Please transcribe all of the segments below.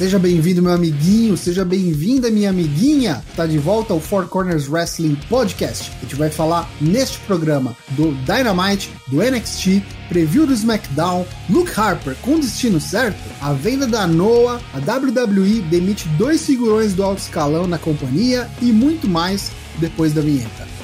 Seja bem-vindo, meu amiguinho, seja bem-vinda, minha amiguinha. Tá de volta ao Four Corners Wrestling Podcast. A gente vai falar neste programa do Dynamite, do NXT, preview do SmackDown, Luke Harper com destino certo, a venda da Noah, a WWE demite dois figurões do alto escalão na companhia e muito mais depois da vinheta.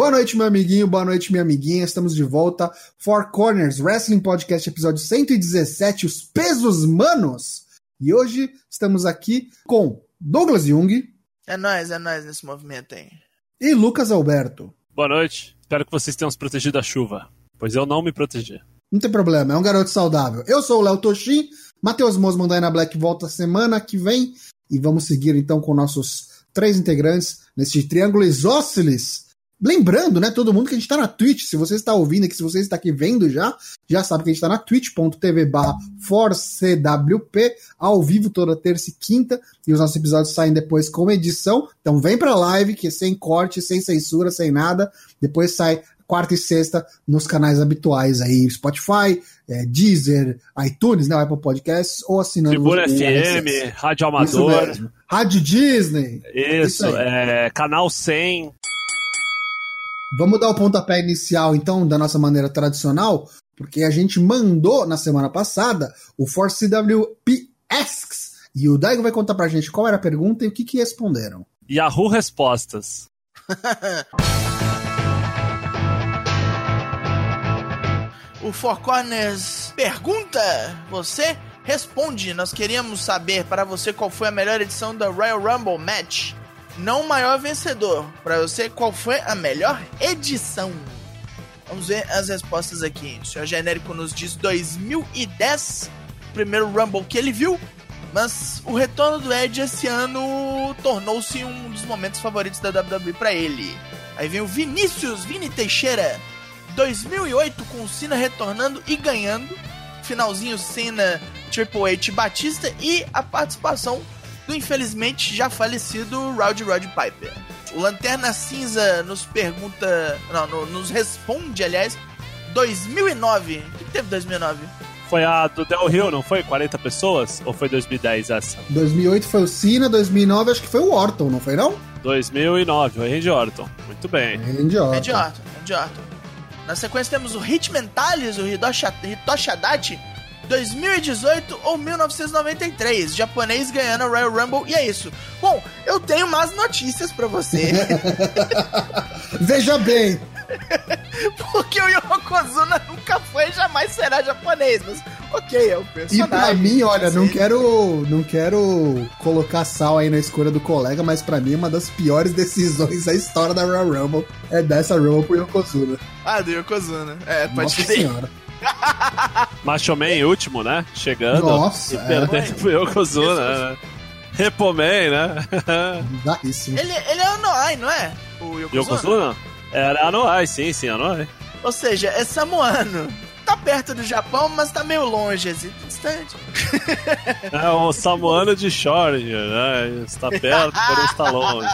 Boa noite, meu amiguinho, boa noite, minha amiguinha. Estamos de volta. Four Corners Wrestling Podcast, episódio 117, Os Pesos Manos. E hoje estamos aqui com Douglas Jung. É nóis, é nóis nesse movimento aí. E Lucas Alberto. Boa noite. Espero que vocês tenham se protegido da chuva, pois eu não me protegi. Não tem problema, é um garoto saudável. Eu sou o Léo Toshin, Matheus Mosman da Ina Black volta semana que vem. E vamos seguir então com nossos três integrantes neste triângulo isósceles Lembrando, né, todo mundo que a gente tá na Twitch. Se você está ouvindo aqui, se você está aqui vendo já, já sabe que a gente tá na twitch.tv barra ForceWP, ao vivo toda terça e quinta, e os nossos episódios saem depois com edição. Então vem pra live, que é sem corte, sem censura, sem nada. Depois sai quarta e sexta nos canais habituais aí, Spotify, é, Deezer, iTunes, né, Apple Podcasts, ou assinando Tribuna FM, Rádio Amador. Rádio Disney. Isso, Isso é, Canal 100. Vamos dar o pontapé inicial, então, da nossa maneira tradicional, porque a gente mandou na semana passada o Force CWP Asks. E o Daigo vai contar pra gente qual era a pergunta e o que, que responderam. Yahoo Respostas. o Four Corners pergunta, você responde. Nós queríamos saber para você qual foi a melhor edição da Royal Rumble Match não o maior vencedor. Para você, qual foi a melhor edição? Vamos ver as respostas aqui. O senhor genérico nos diz 2010, primeiro Rumble que ele viu, mas o retorno do Edge esse ano tornou-se um dos momentos favoritos da WWE para ele. Aí vem o Vinícius Vini Teixeira, 2008 com o Cena retornando e ganhando, finalzinho Cena Triple H Batista e a participação do infelizmente já falecido Rowdy Rod Piper. O Lanterna Cinza nos pergunta, não, no, nos responde, aliás, 2009. O que teve 2009? Foi a do Del Rio, não foi? 40 pessoas? Ou foi 2010 essa? 2008 foi o Cena, 2009 acho que foi o Orton, não foi não? 2009, o Randy Orton. Muito bem. Randy Orton. Randy Orton, Randy Orton. Na sequência temos o Hit Mentalis, o Hitoshi, Adachi, 2018 ou 1993, japonês ganhando a Royal Rumble e é isso. Bom, eu tenho más notícias para você. Veja bem. Porque o Yokozuna nunca foi e jamais será japonês, mas ok, é o personagem. E pra mim, olha, não quero, não quero colocar sal aí na escolha do colega, mas pra mim uma das piores decisões da história da Royal Rumble é dessa Rumble pro Yokozuna. Ah, do Yokozuna. É, pode Nossa senhora. Macho Man último, né? Chegando. Nossa. E perdendo é. pro Yokozuna, né? Repoman, né? Isso. Ele, ele é Anoai, não é? O Yokozuna? Yokozuna? Era Anoai, sim, sim, Anoai. Ou seja, é samoano. Tá perto do Japão, mas tá meio longe, assim, distante. É o samoano de Schrödinger, né? Está perto, porém está longe.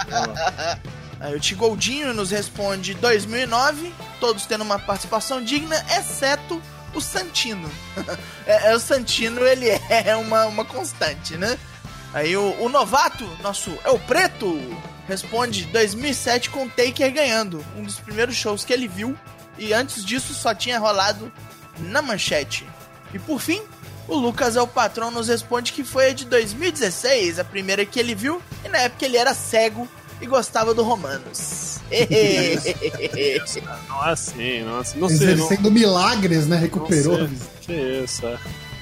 Aí o Tigoldinho nos responde 2009, todos tendo uma participação digna, exceto o Santino. é, é, o Santino, ele é uma, uma constante, né? Aí o, o novato, nosso é o Preto, responde 2007 com o Taker ganhando, um dos primeiros shows que ele viu, e antes disso só tinha rolado na manchete. E por fim, o Lucas é o patrão nos responde que foi a de 2016, a primeira que ele viu, e na época ele era cego e gostava do Romanos. não é assim, não é assim. Não sei, Exercendo não... milagres, né? Recuperou. Não que isso, é.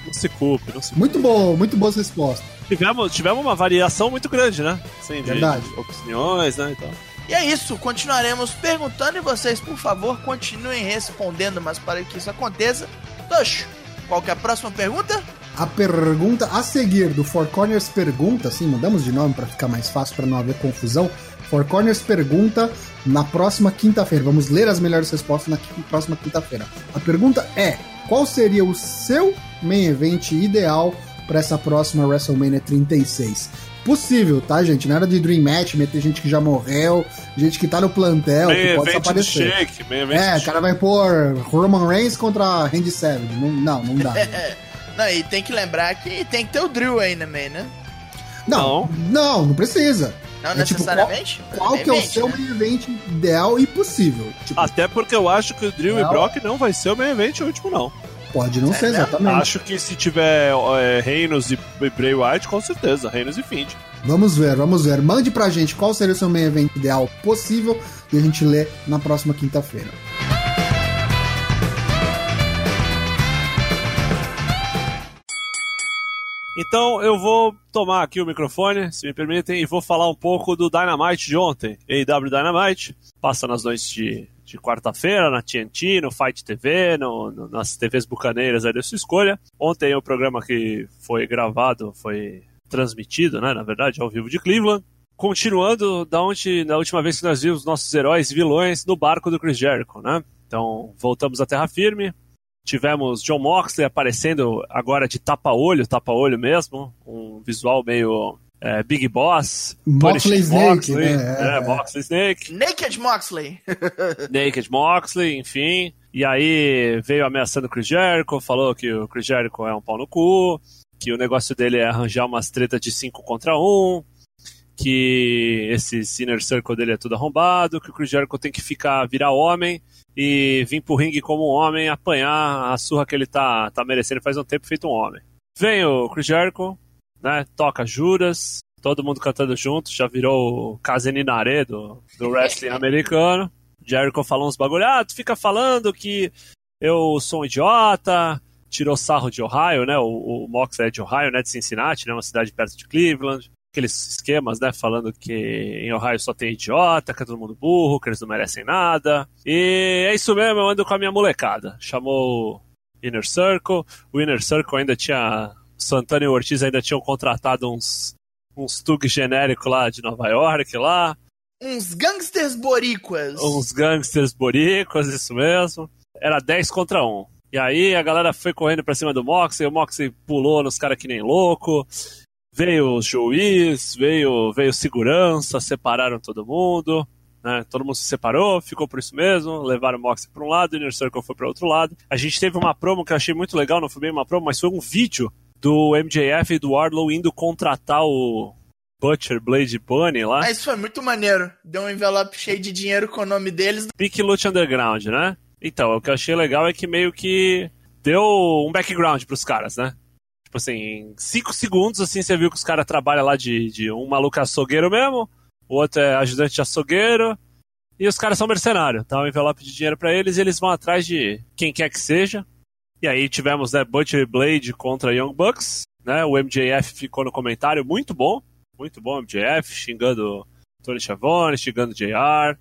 Não se culpe, não se culpe. Muito bom, muito boas respostas. Tivemos, tivemos uma variação muito grande, né? Sim, Verdade. opiniões, né? Então. E é isso, continuaremos perguntando e vocês, por favor, continuem respondendo, mas para que isso aconteça, Tocho, qual que é a próxima pergunta? A pergunta a seguir do Four Corners pergunta, sim, mudamos de nome para ficar mais fácil para não haver confusão. Four Corners pergunta na próxima quinta-feira. Vamos ler as melhores respostas na próxima quinta-feira. A pergunta é: qual seria o seu main event ideal para essa próxima WrestleMania 36. Possível, tá, gente? Nada de Dream Match, meter gente que já morreu, gente que tá no plantel, Meio que pode evento de aparecer. shake, meio É, o cara vai pôr Roman Reigns contra Randy Savage. Não, não, não dá. Não, e tem que lembrar que tem que ter o Drill aí também, né? Não, não, não precisa. Não É tipo, necessariamente. Qual que é o seu né? main event ideal e possível? Tipo, Até porque eu acho que o Drew e. Brock não vai ser o main event último, não. pode não É ser mesmo? exatamente. Acho que se tiver é, Reinos e Bray Wyatt, com certeza, Reinos e Find. Vamos ver, vamos ver. Mande pra gente qual seria o seu main event ideal possível e a gente lê na próxima quinta-feira. Então eu vou tomar aqui o microfone, se me permitem, e vou falar um pouco do Dynamite de ontem. AEW Dynamite, passa nas noites de, de quarta-feira, na TNT, no Fight TV, no, no- nas TVs bucaneiras aí da sua escolha. Ontem o programa que foi gravado, foi transmitido, né, na verdade, ao vivo de Cleveland. Continuando da onde, da última vez que nós vimos nossos heróis vilões no barco do Chris Jericho, né? Então, voltamos à terra firme, Tivemos John Moxley aparecendo agora de tapa-olho, tapa-olho mesmo, um visual meio é, Big Boss, Moxley Snake, Moxley, né? é, É. Moxley Snake, Naked Moxley. Naked Moxley, enfim. E aí veio ameaçando o Chris Jericho, falou que o Chris Jericho é um pau no cu, que o negócio dele é arranjar umas tretas de 5 contra 1, um, que esse Inner Circle dele é tudo arrombado, que o Chris Jericho tem que ficar, virar homem e vir pro ringue como um homem, apanhar a surra que ele tá, tá merecendo faz um tempo feito um homem. Vem o Chris Jericho, né, toca juras, todo mundo cantando junto, já virou o Kazeninare do, do wrestling americano. Jericho falou uns bagulho, ah, tu fica falando que eu sou um idiota, tirou sarro de Ohio, né, o, o Mox é de Ohio, né, de Cincinnati, né, uma cidade perto de Cleveland, aqueles esquemas, né, falando que em Ohio só tem idiota, que é todo mundo burro, que eles não merecem nada. E é isso mesmo, eu ando com a minha molecada. Chamou Inner Circle, o Inner Circle ainda tinha, Santana e Ortiz ainda tinham contratado uns, uns tug genérico lá de Nova York, lá, Uns gangsters boricuas. uns gangsters boricos, isso mesmo. Era 10 contra 1. E aí a galera foi correndo pra cima do Moxley, o Moxley pulou nos caras que nem louco. Veio o juiz, veio, veio segurança, separaram todo mundo. Né? Todo mundo se separou, ficou por isso mesmo. Levaram o Moxley pra um lado, o Inner Circle foi para outro lado. A gente teve uma promo que eu achei muito legal, não foi bem uma promo, mas foi um vídeo do MJF e do Wardlow indo contratar o Butcher Blade Bunny lá. Ah, isso foi muito maneiro. Deu um envelope cheio de dinheiro com o nome deles. Pique Lute Underground, né? Então, o que eu achei legal é que meio que deu um background pros caras, né? Tipo assim, em 5 segundos, assim, você viu que os caras trabalham lá de, de um maluco é açougueiro mesmo, o outro é ajudante de açougueiro, e os caras são mercenários. Dá um envelope de dinheiro pra eles e eles vão atrás de quem quer que seja. E aí tivemos, né, Butcher e Blade contra Young Bucks, né? O MJF ficou no comentário, muito bom, muito bom MJF, xingando Tony Schiavone, xingando JR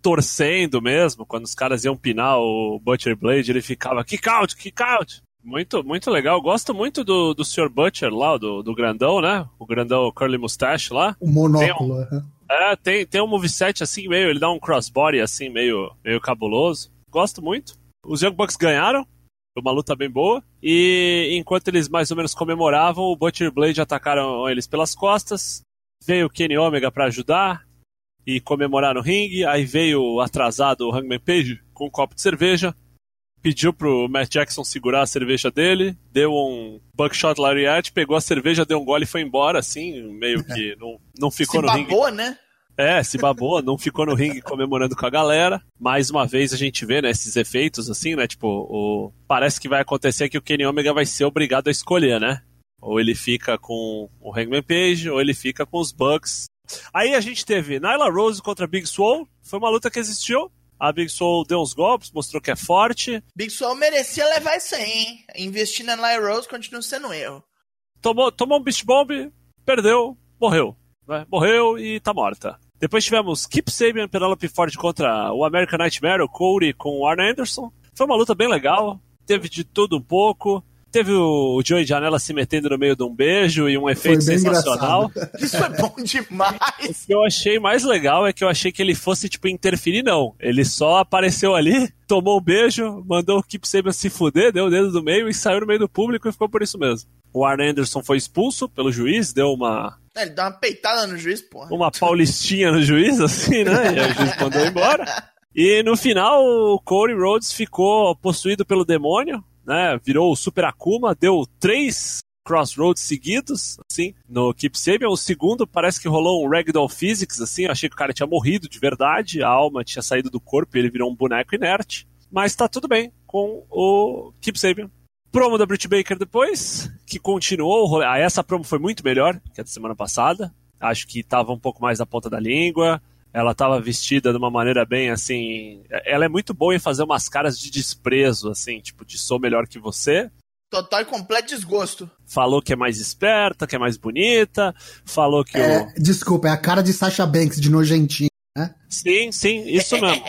torcendo mesmo, quando os caras iam pinar o Butcher Blade, ele ficava kick out, kick out. Muito, muito legal. Gosto muito do, do Sr. Butcher lá, do, do grandão, né? O grandão Curly Mustache lá. O monóculo. né? É, tem, tem um moveset assim meio, ele dá um crossbody assim meio, meio cabuloso. Gosto muito. Os Young Bucks ganharam, foi uma luta bem boa. E enquanto eles mais ou menos comemoravam, o Butcher Blade atacaram eles pelas costas. Veio o Kenny Omega pra ajudar e comemorar no ringue. Aí veio atrasado o Hangman Page com um copo de cerveja. Pediu pro Matt Jackson segurar a cerveja dele, deu um buckshot lariat, pegou a cerveja, deu um gole e foi embora, assim, meio que não, não ficou Se no ringue. babou, né? É, se babou, não ficou no ringue comemorando com a galera. Mais uma vez a gente vê, né, esses efeitos, assim, né? Tipo, o... parece que vai acontecer que o Kenny Omega vai ser obrigado a escolher, né? Ou ele fica com o Hangman Page, ou ele fica com os Bucks. Aí a gente teve Nyla Rose contra Big Swole. Foi uma luta que existiu. A Big Swole deu uns golpes, mostrou que é forte. Big Swole merecia levar isso aí, hein? Investir na Nia Rose continua sendo um erro. Tomou, tomou um Beast Bomb, perdeu, morreu. Né? Morreu e tá morta. Depois tivemos Kip Sabian Penelope Ford contra o American Nightmare, o Cody com o Arn Anderson. Foi uma luta bem legal, teve de tudo um pouco. Teve o Joey Janela se metendo no meio de um beijo e um efeito bem sensacional. Isso é bom O demais. que eu achei mais legal é que eu achei que ele fosse, tipo, interferir, não. Ele só apareceu ali, tomou um beijo, mandou o Kip Sabian se fuder, deu o dedo do meio e saiu no meio do público e ficou por isso mesmo. O Arn Anderson foi expulso pelo juiz, deu uma. É, ele deu uma peitada no juiz, porra. Uma paulistinha no juiz, assim, né? E o juiz mandou embora. E no final, o Cody Rhodes ficou possuído pelo demônio, né? Virou o Super Akuma, deu três Crossroads seguidos, assim, no Keep Sabian. O segundo parece que rolou um Ragdoll Physics, assim, eu achei que o cara tinha morrido de verdade, a alma tinha saído do corpo e ele virou um boneco inerte. Mas tá tudo bem com o Keep Sabian. Promo da Britt Baker depois, que continuou. Ah, essa promo foi muito melhor que a da semana passada. Acho que tava um pouco mais na ponta da língua. Ela tava vestida de uma maneira bem assim. Ela é muito boa em fazer umas caras de desprezo, assim, tipo, de sou melhor que você. Total e completo desgosto. Falou que é mais esperta, que é mais bonita. Falou que É, o. desculpa, é a cara de Sasha Banks, de nojentinho, né? Sim, sim, isso mesmo.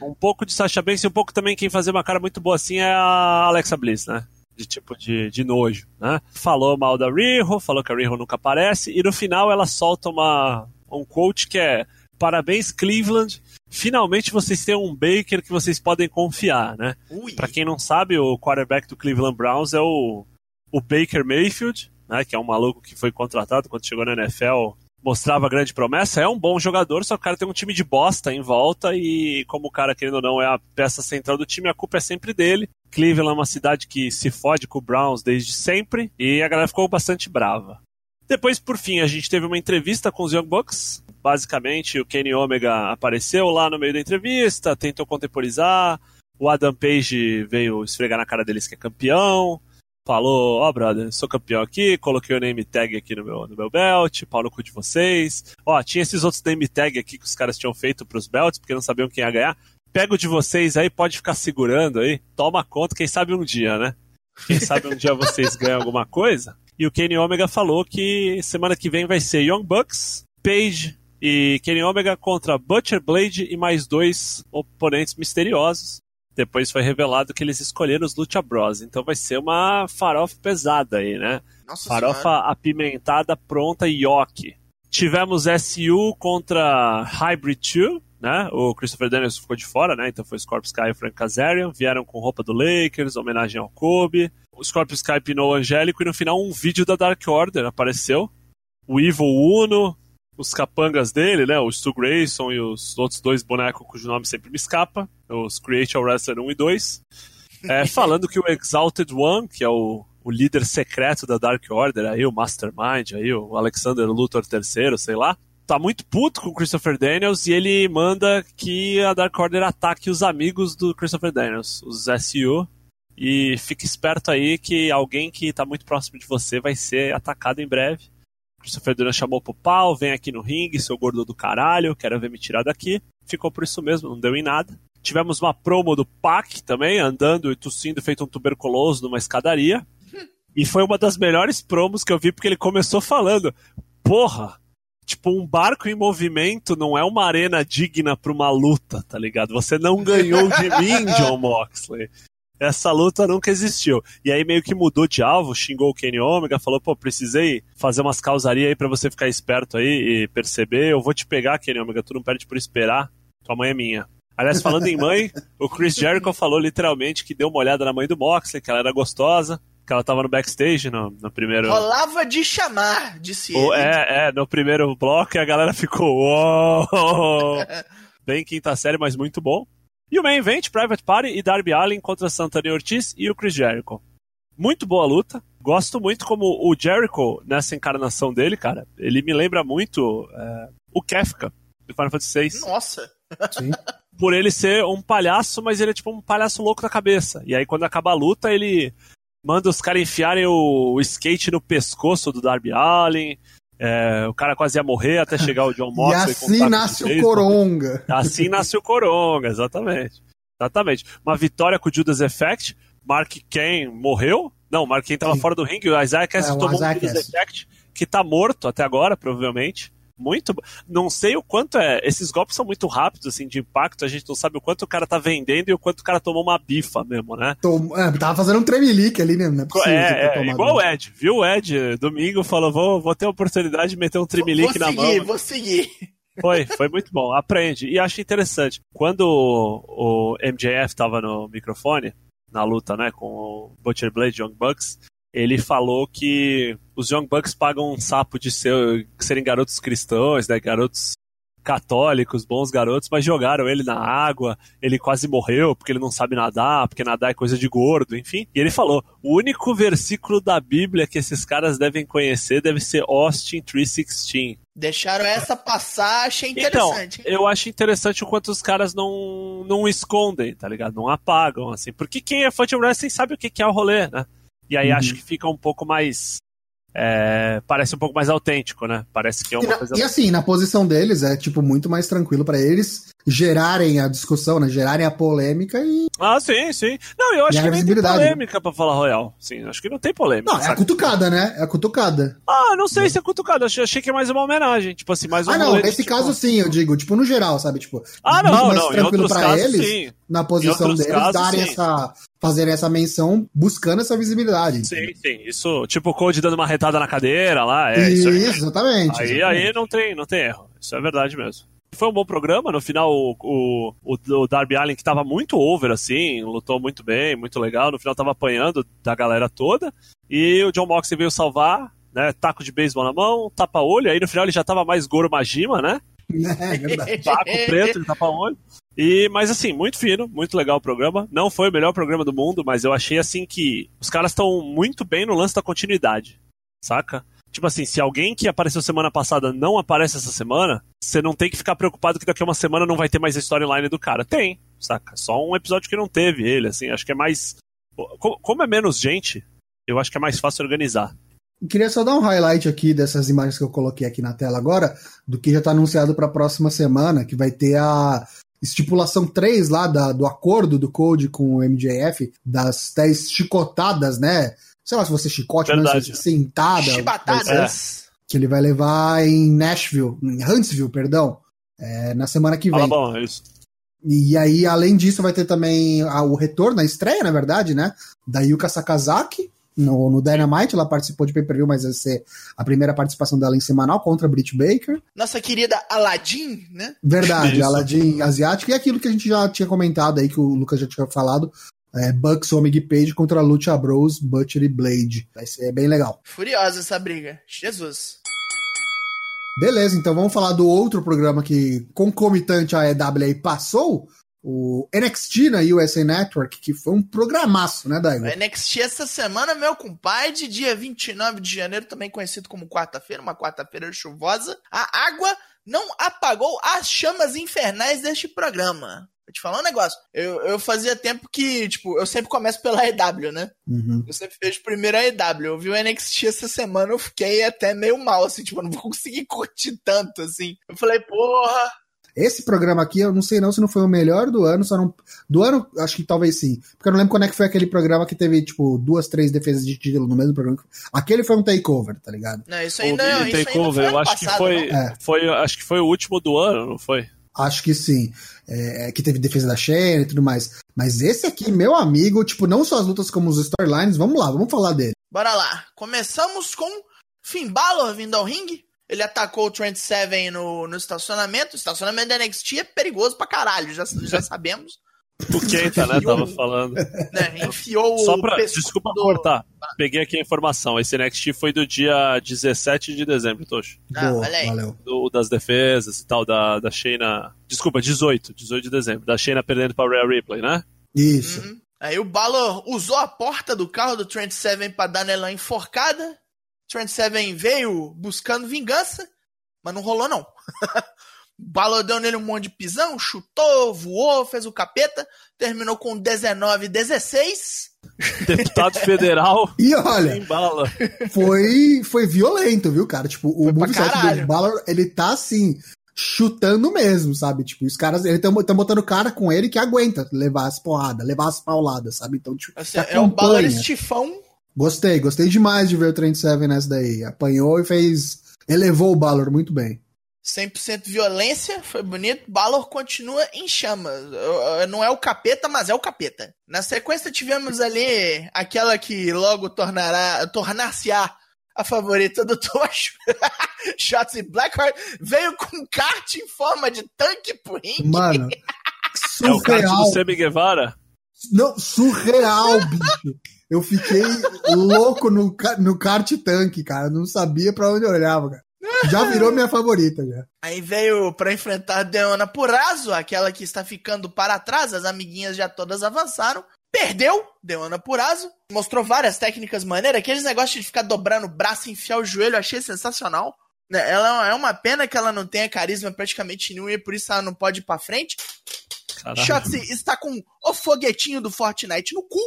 Um pouco de Sasha Banks e um pouco também quem fazia uma cara muito boa assim é a Alexa Bliss, né? De tipo de, de nojo, né? Falou mal da Riho, falou que a Riho nunca aparece, e no final ela solta uma, um quote que é Parabéns, Cleveland. Finalmente vocês têm um Baker que vocês podem confiar, né? Pra quem não sabe, o quarterback do Cleveland Browns é o, o Baker Mayfield, né? Que é um maluco que foi contratado quando chegou na NFL mostrava grande promessa, é um bom jogador, só que o cara tem um time de bosta em volta e como o cara, querendo ou não, é a peça central do time, a culpa é sempre dele. Cleveland é uma cidade que se fode com o Browns desde sempre e a galera ficou bastante brava. Depois, por fim, a gente teve uma entrevista com os Young Bucks. Basicamente, o Kenny Omega apareceu lá no meio da entrevista, tentou contemporizar. O Adam Page veio esfregar na cara deles que é campeão falou, ó, oh, brother, sou campeão aqui, coloquei o name tag aqui no meu, no meu belt, pau no cu de vocês. Ó, tinha esses outros name tag aqui que os caras tinham feito pros belts, porque não sabiam quem ia ganhar. Pega o de vocês aí, pode ficar segurando aí, toma conta, quem sabe um dia, né? Quem sabe um dia vocês ganham alguma coisa. E o Kenny Omega falou que semana que vem vai ser Young Bucks, Page e Kenny Omega contra Butcher Blade e mais dois oponentes misteriosos. Depois foi revelado que eles escolheram os Lucha Bros. Então vai ser uma farofa pesada aí, né? Nossa farofa senhora. apimentada, pronta e yoke. Tivemos SU contra Hybrid 2, né? O Christopher Daniels ficou de fora, né? Então foi Scorpio Sky e Frank Kazarian. Vieram com roupa do Lakers, homenagem ao Kobe. O Scorpio Sky pinou o Angélico e no final um vídeo da Dark Order apareceu. O Evil Uno, os capangas dele, né? O Stu Grayson e os outros dois bonecos cujo nome sempre me escapa. Os Create Wrestler 1 e 2. É, falando que o Exalted One, que é o, o líder secreto da Dark Order, aí o Mastermind, aí o Alexander Luthor III, sei lá, tá muito puto com o Christopher Daniels e ele manda que a Dark Order ataque os amigos do Christopher Daniels, os SU. E fique esperto aí que alguém que tá muito próximo de você vai ser atacado em breve. Christopher Daniels chamou pro pau, vem aqui no ringue, seu gordo do caralho, quero ver me tirar daqui. Ficou por isso mesmo, não deu em nada. Tivemos uma promo do Pac também, andando e tossindo, feito um tuberculoso numa escadaria. E foi uma das melhores promos que eu vi, porque ele começou falando: Porra, tipo, um barco em movimento não é uma arena digna pra uma luta, tá ligado? Você não ganhou de mim, John Moxley. Essa luta nunca existiu. E aí meio que mudou de alvo, xingou o Kenny Omega, falou, pô, precisei fazer umas causarias aí pra você ficar esperto aí e perceber. Eu vou te pegar, Kenny Omega, tu não perde por esperar. Tua mãe é minha. Aliás, falando em mãe, o Chris Jericho falou literalmente que deu uma olhada na mãe do Moxley, que ela era gostosa, que ela tava no backstage no, no primeiro. Rolava de chamar, disse O- ele. é, é, no primeiro bloco e a galera ficou. "Uou!" Bem quinta série, mas muito bom. E o main event, Private Party e Darby Allin contra Santana Ortiz e o Chris Jericho. Muito boa luta. Gosto muito como o Jericho, nessa encarnação dele, cara, ele me lembra muito é, o Kefka, do Final Fantasy VI Nossa. Sim. por ele ser um palhaço, mas ele é tipo um palhaço louco da cabeça. E aí, quando acaba a luta, ele manda os caras enfiarem o, o skate no pescoço do Darby Allin. É, o cara quase ia morrer até chegar o John E Moxley. com assim nasce o. Coronga. Assim nasce o Coronga, exatamente. Exatamente. Uma vitória com o Judas Effect. Mark Kane morreu. Não, Mark Kane tava Sim. fora do ringue. O Isaiah Cassidy É, o tomou Isaiah um Judas. Effect que tá morto até agora, provavelmente. Muito. Não sei o quanto é. Esses golpes são muito rápidos, assim, de impacto. A gente não sabe o quanto o cara tá vendendo e o quanto o cara tomou uma bifa mesmo, né? Tom- é, tava fazendo um tremelique ali, né? Não é possível É, é igual o. Ed, viu? O Ed, domingo, falou: vou, vou ter a oportunidade de meter um Vou trimelique na seguir, mão. vou seguir. Foi, foi muito bom. Aprende. E acho interessante. Quando o, o MJF tava no microfone, na luta, né, com o Butcher Blade Young Bucks, ele falou que os Young Bucks pagam um sapo de ser, serem garotos cristãos, né? Garotos católicos, bons garotos, mas jogaram ele na água, ele quase morreu porque ele não sabe nadar, porque nadar é coisa de gordo, enfim. E ele falou: o único versículo da Bíblia que esses caras devem conhecer deve ser Austin 316. Deixaram essa passar, achei Então, interessante. eu acho interessante o quanto os caras não, não escondem, tá ligado? Não apagam, assim. Porque quem é fã de wrestling sabe o que que é o rolê, né? E aí Uhum. acho que fica um pouco mais. é, parece um pouco mais autêntico, né? Parece que é E, uma na- coisa. e assim, na posição deles, é tipo muito mais tranquilo pra eles gerarem a discussão, né? Gerarem a polêmica e. Ah, sim, sim. Não, eu acho que nem tem visibilidade. polêmica pra falar Royal. Sim, acho que não tem polêmica. Não, é a cutucada, né? É a cutucada. Ah, não sei se é cutucado. Achei, achei que é mais uma homenagem. Tipo assim, mais um Ah, não, nesse tipo- caso sim, eu digo, tipo, no geral, sabe? Tipo, Ah, muito não, mais não. Tranquilo pra casos, eles, sim. na posição deles, casos, darem sim. essa. fazerem essa menção buscando essa visibilidade. Sim, sim. Isso, tipo o Code dando uma retada na cadeira lá. É, isso. Isso, exatamente. Aí, exatamente. aí não, tem, não tem erro. Isso é verdade mesmo. Foi um bom programa. No final, o, o, o, Darby Allen, que tava muito over, assim, lutou muito bem, muito legal. No final, tava apanhando da galera toda. E o John Moxley veio salvar, né? Taco de beisebol na mão, tapa-olho. Aí no final ele já tava mais Goro Majima, né? É. Taco preto de tapa-olho. E, mas assim, muito fino, muito legal o programa. Não foi o melhor programa do mundo, mas eu achei assim que os caras estão muito bem no lance da continuidade, saca? Tipo assim, se alguém que apareceu semana passada não aparece essa semana, você não tem que ficar preocupado que daqui a uma semana não vai ter mais a storyline do cara. Tem, saca? Só um episódio que não teve ele, assim. Acho que é mais. co- Como é menos gente, eu acho que é mais fácil organizar. Queria só dar um highlight aqui dessas imagens que eu coloquei aqui na tela agora, do que já está anunciado para a próxima semana, que vai ter a estipulação 3 lá da- do acordo do Code com o MJF, das 10 chicotadas, né? Sei lá se você chicote? Verdade. Se sentada. Chibatadas. Que ele vai levar em Nashville, em Huntsville, perdão, é, na semana que Fala vem. bom, é isso. E aí, além disso, vai ter também a- o retorno, a estreia, na verdade, né? Da Yuka Sakazaki no, no Dynamite. Ela participou de pay-per-view, mas vai ser a primeira participação dela em semanal contra a Britt Baker. Nossa querida Aladdin, né? Verdade, Isso. Aladdin asiático. E aquilo que a gente já tinha comentado aí, que o Lucas já tinha falado. É, Bucks, Omega e Page contra Lucha Bros, Butcher e Blade. Vai ser bem legal. Furiosa essa briga. Jesus. Beleza, então vamos falar do outro programa que concomitante à EW aí passou, o NXT na USA Network, que foi um programaço, né, Daigo? O NXT essa semana, meu compadre, dia 29 de janeiro, também conhecido como quarta-feira, uma quarta-feira chuvosa. A água não apagou as chamas infernais deste programa. Vou te falar um negócio. Eu, eu fazia tempo que, tipo, eu sempre começo pela EW, né? Uhum. Eu sempre vejo primeiro a EW. Eu vi o NXT essa semana, eu fiquei até meio mal, assim, tipo, eu não vou conseguir curtir tanto, assim. Eu falei, porra, Esse programa aqui, eu não sei não se não foi o melhor do ano, só não. Do ano, acho que talvez sim. Porque eu não lembro quando é que foi aquele programa que teve, tipo, duas, três defesas de título no mesmo programa. Aquele foi um takeover, tá ligado? não, isso O ainda, isso ainda Takeover, foi eu acho que passado, foi, não? É. foi. Acho que foi o último do ano, não foi? Acho que sim. É, que teve defesa da Shane e tudo mais. Mas esse aqui, meu amigo, tipo, não só as lutas como os storylines, vamos lá, vamos falar dele. Bora lá. Começamos com Finn Balor vindo ao ringue. Ele atacou o Trent Seven no, no estacionamento. O estacionamento da NXT é perigoso pra caralho, já, já sabemos. O Kenta, né? Tava falando. Né? Enfiou Só pra. Desculpa do- cortar. Peguei aqui a informação. Esse NXT foi do dia 17 de dezembro, Tocho. Ah, Boa, olha aí. valeu. Do, das defesas e tal, da, da Shayna. Desculpa, 18. 18 de dezembro. Da Shayna perdendo pra Rhea Ripley, né? Isso. Uhum. Aí o Balor usou a porta do carro do Trent Seven pra dar nela uma enforcada. Trent Seven veio buscando vingança, mas não rolou não. O Balor deu nele um monte de pisão, chutou, voou, fez o capeta, terminou com 19-16. Deputado federal E olha, sem bala. foi, foi violento, viu, cara? Tipo, o moveset do Balor, ele tá assim, chutando mesmo, sabe? Tipo, os caras, ele tão, tão botando cara com ele que aguenta levar as porradas, levar as pauladas, sabe? Então, tipo, Assim, é o Balor estifão. Gostei, gostei demais de ver o Trent Seven nessa daí. Apanhou e fez. Elevou o Balor muito bem. 100% violência, foi bonito. Balor continua em chamas. Não é o capeta, mas é o capeta. Na sequência tivemos ali aquela que logo tornará, tornar-se-á a favorita do Tocho. Shotzi Blackheart veio com um kart em forma de tanque pro ringue. Mano, É o kart do surreal. Semi Guevara? Não, surreal, bicho. Eu fiquei louco no, no kart tanque, cara. Não sabia pra onde eu olhava, cara. Já virou minha favorita, já. Aí veio para enfrentar a Deona Purazo, aquela que está ficando para trás, as amiguinhas já todas avançaram. Perdeu, Deona Purazo. Mostrou várias técnicas maneiras. Aqueles negócios de ficar dobrando o braço e enfiar o joelho, eu achei sensacional. Né, ela é uma pena que ela não tenha carisma praticamente nenhum e por isso ela não pode ir pra frente. Shotzi está com o foguetinho do Fortnite no cu.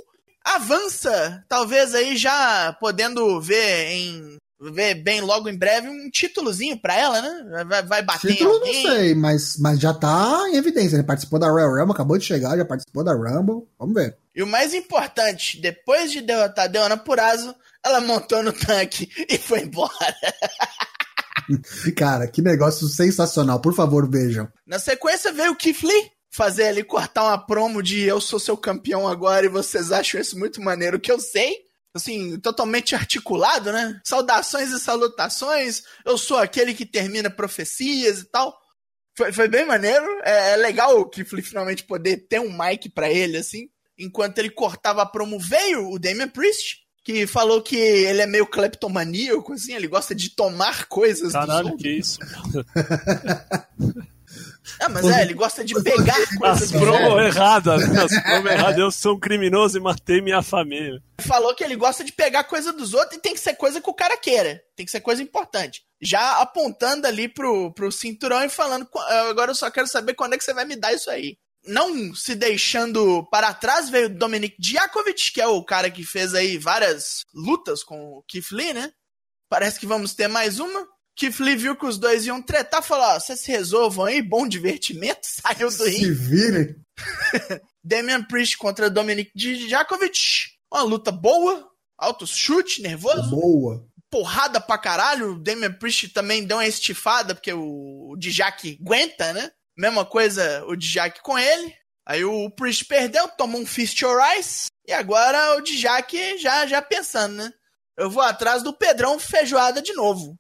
Avança, talvez aí já podendo ver em ver bem logo em breve um títulozinho pra ela, né? Vai, vai bater Título, alguém. não sei, mas, mas já tá em evidência. Ele participou da Royal Rumble, acabou de chegar, já participou da Rumble. Vamos ver. E o mais importante, depois de derrotar Deona Purazo, ela montou no tanque e foi embora. Cara, que negócio sensacional. Por favor, vejam. Na sequência veio o Keith Lee fazer ali, cortar uma promo de eu sou seu campeão agora e vocês acham isso muito maneiro, que eu sei assim, totalmente articulado, né? Saudações e salutações, eu sou aquele que termina profecias e tal. Foi, foi bem maneiro. É, é legal o Kifli finalmente poder ter um mic para ele, assim. Enquanto ele cortava a promo, veio o Damian Priest, que falou que ele é meio cleptomaníaco, assim, ele gosta de tomar coisas Caralho, que isso? Ah, mas é, ele gosta de pegar coisas. As promo erradas, né? As promo erradas. Eu sou um criminoso e matei minha família. Falou que ele gosta de pegar coisa dos outros e tem que ser coisa que o cara queira. Tem que ser coisa importante. Já apontando ali pro, pro cinturão e falando, agora eu só quero saber quando é que você vai me dar isso aí. Não se deixando para trás, veio Dominic Djakovic, que é o cara que fez aí várias lutas com o Keith Lee, né? Parece que vamos ter mais uma. Keith Lee viu que os dois iam tretar, falou: ó, vocês se resolvam aí, bom divertimento, saiu do ringue. Se virem. Damian Priest contra Dominic Djakovic. Uma luta boa, alto chute, nervoso. Boa. Porrada pra caralho. O Damian Priest também deu uma estifada, porque o Djak aguenta, né? Mesma coisa o Djak com ele. Aí o Priest perdeu, tomou um Fist Your Eyes. E agora o Djak já, já pensando, né? Eu vou atrás do Pedrão Feijoada de novo.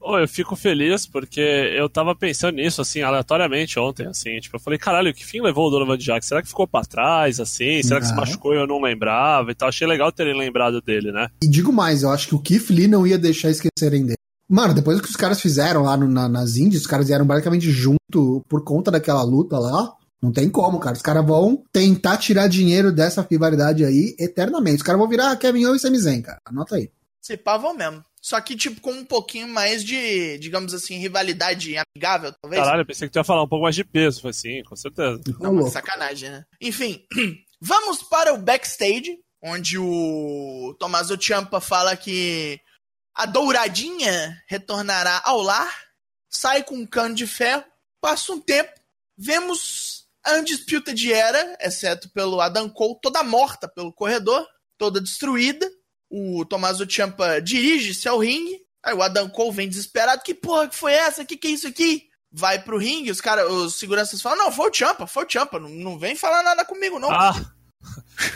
Oh, eu fico feliz porque eu tava pensando nisso, assim, aleatoriamente ontem, assim, tipo, eu falei, caralho, que fim levou o Donovan Jack? Será que ficou pra trás, assim? Será que se machucou e eu não lembrava e tal? Achei legal terem lembrado dele, né? E digo mais, eu acho que o Keith Lee não ia deixar esquecerem dele. Mano, depois que os caras fizeram lá no, na, nas Indies, os caras vieram basicamente junto por conta daquela luta lá. Não tem como, cara. Os caras vão tentar tirar dinheiro dessa rivalidade aí eternamente. Os caras vão virar Kevin Owens e Sami Zayn, cara. Anota aí. Se pá, vão mesmo. Só que, tipo, com um pouquinho mais de, digamos assim, rivalidade amigável, talvez. Caralho, eu pensei que tu ia falar um pouco mais de peso. Foi assim, com certeza. Não, Não sacanagem, né? Enfim, vamos para o backstage, onde o Tommaso Ciampa fala que a douradinha retornará ao lar, sai com um cano de ferro, passa um tempo, vemos a Undisputed Era, exceto pelo Adam Cole, toda morta pelo corredor, toda destruída, o Tommaso Ciampa dirige-se ao ringue. Aí o Adam Cole vem desesperado. Que porra que foi essa? Que que é isso aqui? Vai pro ringue, os caras, os seguranças falam: Não, foi o Ciampa, foi o Ciampa. Não, não vem falar nada comigo, não. Ah,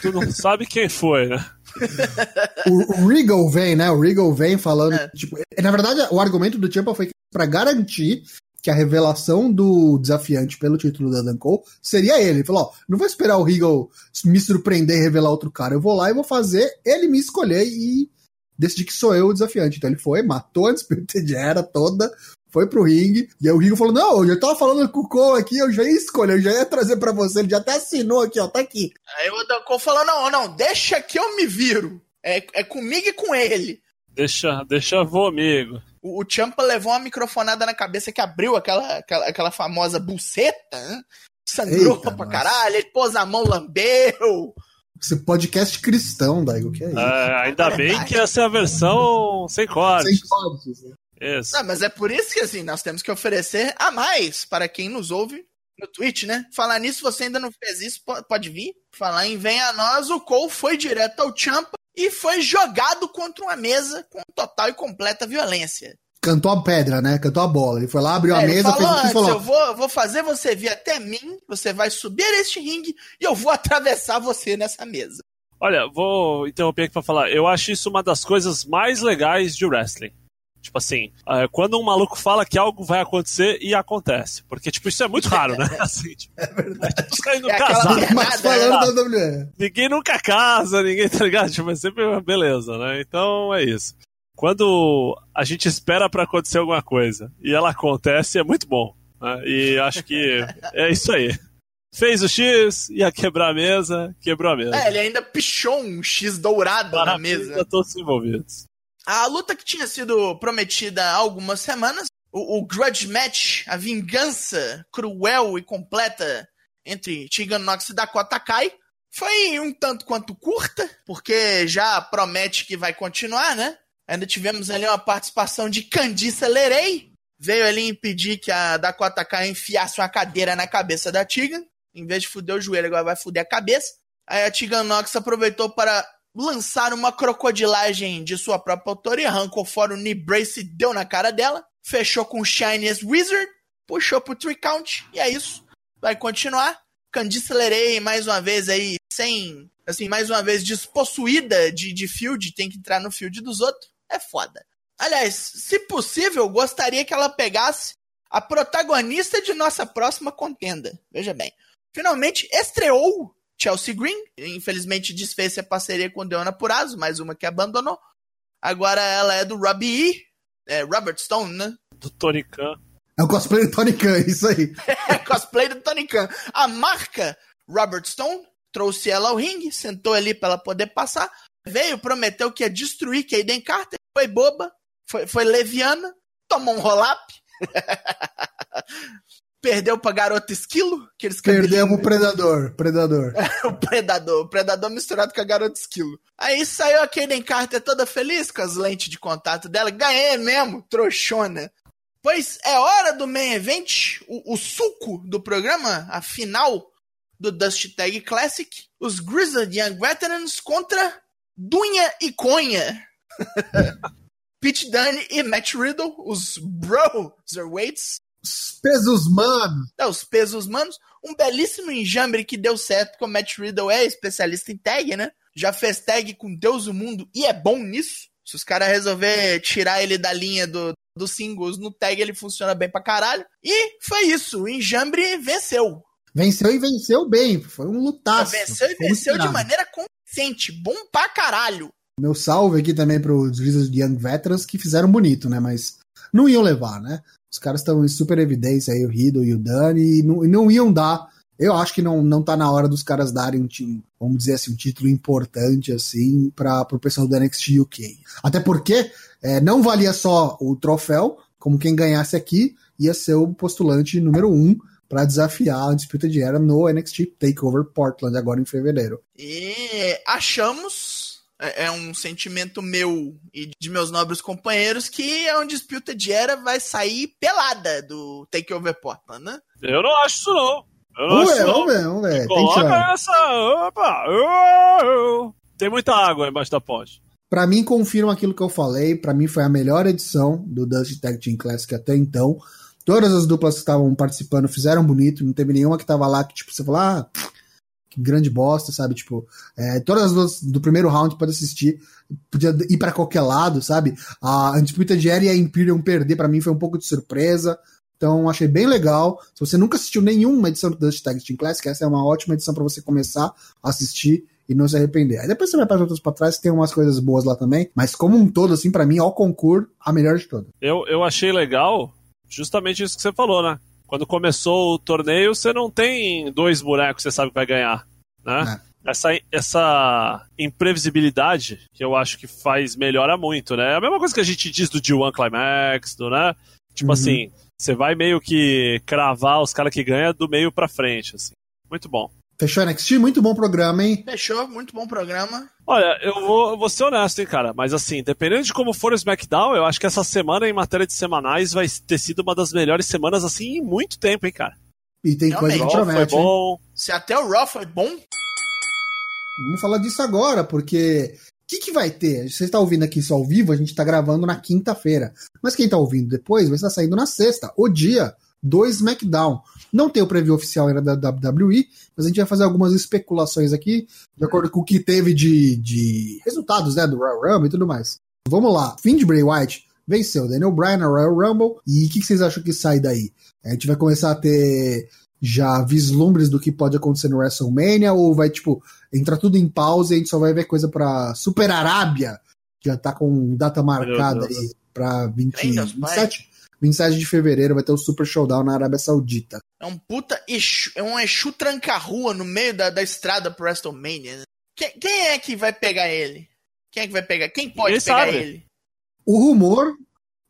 tu não sabe quem foi, né? o, o Regal vem, né? O Regal vem falando. É. Tipo, na verdade, o argumento do Ciampa foi que pra garantir que a revelação do desafiante pelo título da Dan Cole seria ele. Ele falou: ó, não vou esperar o Regal me surpreender e revelar outro cara. Eu vou lá e vou fazer ele me escolher e decidir que sou eu o desafiante. Então ele foi, matou a Spirited Era toda, foi pro ringue, e aí o Regal falou: Não, eu já tava falando com o Cole aqui, eu já ia escolher, eu já ia trazer para você, ele já até assinou aqui, ó, tá aqui. Aí o Dan Cole falou: Não, não, deixa que eu me viro. É, é comigo e com ele. Deixa, deixa vou, amigo. O, o Champa levou uma microfonada na cabeça que abriu aquela, aquela, aquela famosa buceta, né? sangrou Eita, pra caralho, ele pôs a mão, lambeu. Esse podcast cristão, Daigo, que é isso? É, ainda é bem que essa é a versão sem cortes. Sem cortes, né? Isso. Não, mas é por isso que assim, nós temos que oferecer a mais para quem nos ouve no Twitch, né? Falar nisso, você ainda não fez isso, pode vir. Falar em Vem a Nós, o Cole foi direto ao Champa e foi jogado contra uma mesa com total e completa violência. Cantou a pedra, né? Cantou a bola. Ele foi lá, abriu é, a mesa, falou fez o que falou. Eu vou, vou fazer você vir até mim, você vai subir este ringue e eu vou atravessar você nessa mesa. Olha, vou interromper aqui pra falar. Eu acho isso uma das coisas mais legais de wrestling. Tipo assim, é, quando um maluco fala que algo vai acontecer e acontece. Porque, tipo, isso é muito raro, né? Assim, tipo, É verdade. não É aquela casaram. piada, Mas falando da WWE. Ninguém nunca casa, ninguém, tá ligado? Tipo, é sempre uma beleza, né? Então é isso. Quando a gente espera pra acontecer alguma coisa e ela acontece, é muito bom. né? E acho que é isso aí. Fez o X, ia quebrar a mesa, quebrou a mesa. É, ele ainda pichou um X dourado na Parabéns mesa. todos envolvidos. A luta que tinha sido prometida há algumas semanas, o, o Grudge Match, a vingança cruel e completa entre Tegan Nox e Dakota Kai, foi um tanto quanto curta, porque já promete que vai continuar, né? Ainda tivemos ali uma participação de Candice LeRae, veio ali impedir que a Dakota Kai enfiasse uma cadeira na cabeça da Tegan, em vez de fuder o joelho, agora vai fuder a cabeça. Aí a Tegan Nox aproveitou para lançar uma crocodilagem de sua própria autoria, arrancou fora o knee brace deu na cara dela, fechou com o Shiniest Wizard, puxou pro three count, e é isso. Vai continuar. Candice LeRae, mais uma vez aí, sem, assim, mais uma vez despossuída de, de field, tem que entrar no field dos outros, é foda. Aliás, se possível, gostaria que ela pegasse a protagonista de nossa próxima contenda. Veja bem. Finalmente estreou Chelsea Green. Infelizmente desfez a parceria com Deona Purazo, mais uma que abandonou. Agora ela é do Robbie E. É, Robert Stone, né? Do Tony Khan. É o cosplay do Tony Khan, isso aí. É cosplay do Tony Khan. A marca Robert Stone trouxe ela ao ringue, sentou ali pra ela poder passar. Veio, prometeu que ia destruir Kaden Carter. Foi boba, foi, foi leviana, tomou um roll-up. Perdeu pra garota esquilo, aqueles Perdemos o Predador. Predador. o Predador. O Predador misturado com a garota esquilo. Aí saiu a Kaden Carter toda feliz com as lentes de contato dela. Ganhei mesmo, trouxona. Pois é hora do main event, o, o suco do programa, a final do Dust Tag Classic. Os Grizzled Young Veterans contra Dunha e Conha. Pete Dunne e Matt Riddle, os Brotherweights. Os pesos, mano. É, os pesos manos. Um belíssimo enjambre que deu certo, porque o Matt Riddle é especialista em tag, né? Já fez tag com Deus do mundo e é bom nisso. Se os caras resolver tirar ele da linha do, dos singles no tag, ele funciona bem pra caralho. E foi isso. O enjambre venceu. Venceu e venceu bem. Foi um lutaço. venceu e venceu de maneira consciente. Bom pra caralho. Meu salve aqui também pros Grizzlies Young Veterans que fizeram bonito, né? Mas não iam levar, né? Os caras estão em super evidência aí, o Riddle e o Dani, e não, e não iam dar. Eu acho que não, não tá na hora dos caras darem um vamos dizer assim, um título importante, assim, para pro pessoal do NXT UK. Até porque é, não valia só o troféu, como quem ganhasse aqui ia ser o postulante número um para desafiar a disputa de era no NXT Takeover Portland, agora em fevereiro. E achamos, é é um sentimento meu e de meus nobres companheiros, que a Undisputed Era vai sair pelada do Takeover Portland, né? Eu não acho isso, não. Eu não Vamos acho não. vamos ver, vamos ver. Tem Coloca chance. essa. Opa! oh, Tem muita água embaixo da ponte. Pra mim, confirma aquilo que eu falei. Pra mim, foi a melhor edição do Dust Tag Team Classic até então. Todas as duplas que estavam participando fizeram bonito. Não teve nenhuma que tava lá que, tipo, você falou, ah, grande bosta, sabe? Tipo, é, todas as duas do primeiro round pode assistir. Podia ir pra qualquer lado, sabe? A Undisputed Era e a Imperium perder, pra mim, foi um pouco de surpresa. Então, achei bem legal. Se você nunca assistiu nenhuma edição do Dust Tag Team Classic, essa é uma ótima edição pra você começar a assistir e não se arrepender. Aí depois você vai para as outras pra trás, tem umas coisas boas lá também, mas como um todo, assim, pra mim, ao concurso, a melhor de todas. Eu, eu achei legal justamente isso que você falou, né? Quando começou o torneio, você não tem dois bonecos que você sabe que vai ganhar, né? Essa, essa imprevisibilidade que eu acho que faz, melhora muito, né? É a mesma coisa que a gente diz do G1 Climax, do, né? Tipo Uhum. assim, você vai meio que cravar os caras que ganham do meio pra frente, assim. Muito bom. Fechou NXT? Muito bom programa, hein? Fechou, muito bom programa. Olha, eu vou, eu vou ser honesto, hein, cara. Mas assim, dependendo de como for o SmackDown, eu acho que essa semana, em matéria de semanais, vai ter sido uma das melhores semanas, assim, em muito tempo, hein, cara. E tem coisa que. Raw foi promete, hein? bom. Se até o Raw foi bom, Vamos falar disso agora, porque o que, que vai ter? Você está ouvindo aqui isso ao vivo, a gente está gravando na quinta-feira. Mas quem está ouvindo depois vai estar saindo na sexta, o dia do SmackDown. Não tem o preview oficial ainda da WWE, mas a gente vai fazer algumas especulações aqui, de acordo com o que teve de, de resultados né, do Royal Rumble e tudo mais. Vamos lá. Fim de Bray Wyatt venceu Daniel Bryan na Royal Rumble. E o que, que vocês acham que sai daí? A gente vai começar a ter já vislumbres do que pode acontecer no WrestleMania ou vai, tipo, entrar tudo em pausa e a gente só vai ver coisa pra Super Arábia, que já tá com data marcada aí pra 20, Ai, Deus, 27, 27 de fevereiro, vai ter o Super Showdown na Arábia Saudita. É um puta Exu, é um Exu tranca-rua no meio da, da estrada pro WrestleMania. né? Quem, quem é que vai pegar ele? Quem é que vai pegar? Quem pode Ninguém pegar sabe. ele? O rumor,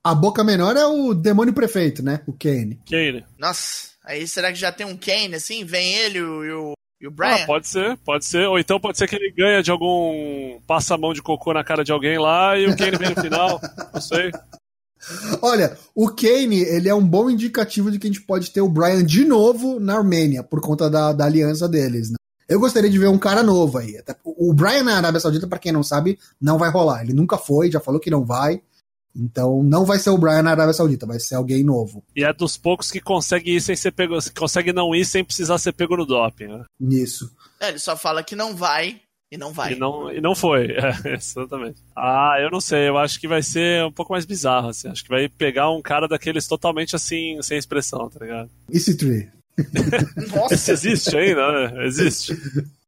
a boca menor é o demônio prefeito, né? O Kane. Kane. Nossa, aí será que já tem um Kane assim? Vem ele e o, e o, e o Brian? Ah, pode ser, pode ser. Ou então pode ser que ele ganha de algum passa-mão de cocô na cara de alguém lá e o Kane vem no final. Não sei. Olha, o Kane, ele é um bom indicativo de que a gente pode ter o Brian de novo na Armênia, por conta da, da aliança deles, né? Eu gostaria de ver um cara novo aí. O Brian na Arábia Saudita, pra quem não sabe, não vai rolar. Ele nunca foi, já falou que não vai. Então não vai ser o Brian na Arábia Saudita, vai ser alguém novo. E é dos poucos que consegue ir sem ser pego, consegue não ir sem precisar ser pego no doping, né? Nisso. É, ele só fala que não vai e não vai. E não, e não foi, é, exatamente. Ah, eu não sei, eu acho que vai ser um pouco mais bizarro, assim. Acho que vai pegar um cara daqueles totalmente assim, sem expressão, tá ligado? Esse tree. Nossa, Esse existe ainda, né? Existe.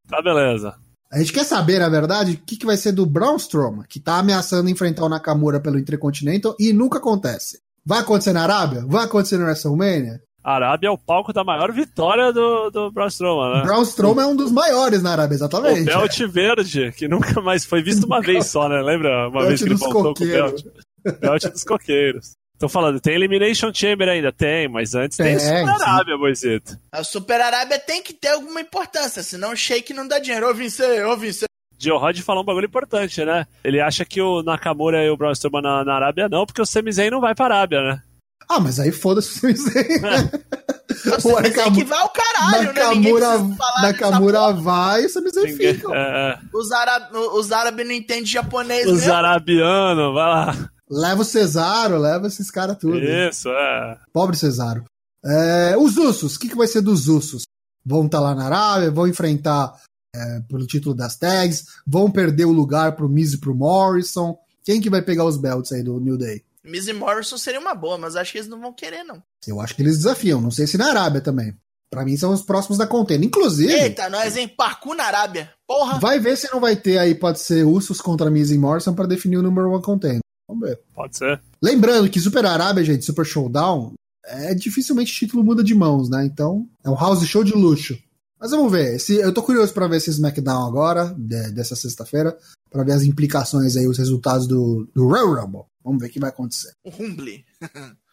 Tá, beleza. A gente quer saber, na verdade, o que, que vai ser do Braun Strowman, que tá ameaçando enfrentar o Nakamura pelo Intercontinental e nunca acontece. Vai acontecer na Arábia? Vai acontecer no WrestleMania? A Arábia é o palco da maior vitória do, do Braun Strowman, né? Braun Strowman é um dos maiores na Arábia, O exatamente. belt verde, que nunca mais foi visto uma vez só, né? Lembra uma Belt vez que ele voltou com o belt? Belt dos coqueiros. Tô falando, tem Elimination Chamber ainda? Tem, mas antes tem, Tem, Super sim. Arábia, Moisito. a Super Arábia tem que ter alguma importância, senão o Shake não dá dinheiro. Ô, Vince, ô, Vince. Joe Rod falou um bagulho importante, né? Ele acha que o Nakamura e o Braun Strowman na, na Arábia não, porque o Sami Zayn não vai pra Arábia, né? Ah, mas aí foda-se o Sami Zayn, né? Você O Nakamu- que vai ao caralho, né? Nakamura, porra. vai e o Sami Zayn fica. é, é. Os, ára- os árabes não entendem japonês os arabianos, vai lá. Leva o Cesaro, leva esses caras tudo. Isso, é. Pobre Cesaro. É, os Usos, o que, que vai ser dos Usos? Vão estar lá na Arábia, vão enfrentar é, pelo título das tags, vão perder o lugar pro Miz e pro Morrison. Quem que vai pegar os belts aí do New Day? Miz e Morrison seria uma boa, mas acho que eles não vão querer, não. Eu acho que eles desafiam, não sei se na Arábia também. Pra mim são os próximos da contenda. Inclusive, Eita, nós em Parkour na Arábia. Porra. vai ver se não vai ter aí, pode ser Usos contra Miz e Morrison pra definir o number one contender. Vamos ver. Pode ser. Lembrando que Super Arábia, gente, Super Showdown, é dificilmente o título muda de mãos, né? Então, é um house show de luxo. Mas vamos ver. Esse, eu tô curioso pra ver esse SmackDown agora, de- dessa sexta-feira, pra ver as implicações aí, os resultados do, do Royal Rumble. Vamos ver o que vai acontecer. O Rumble.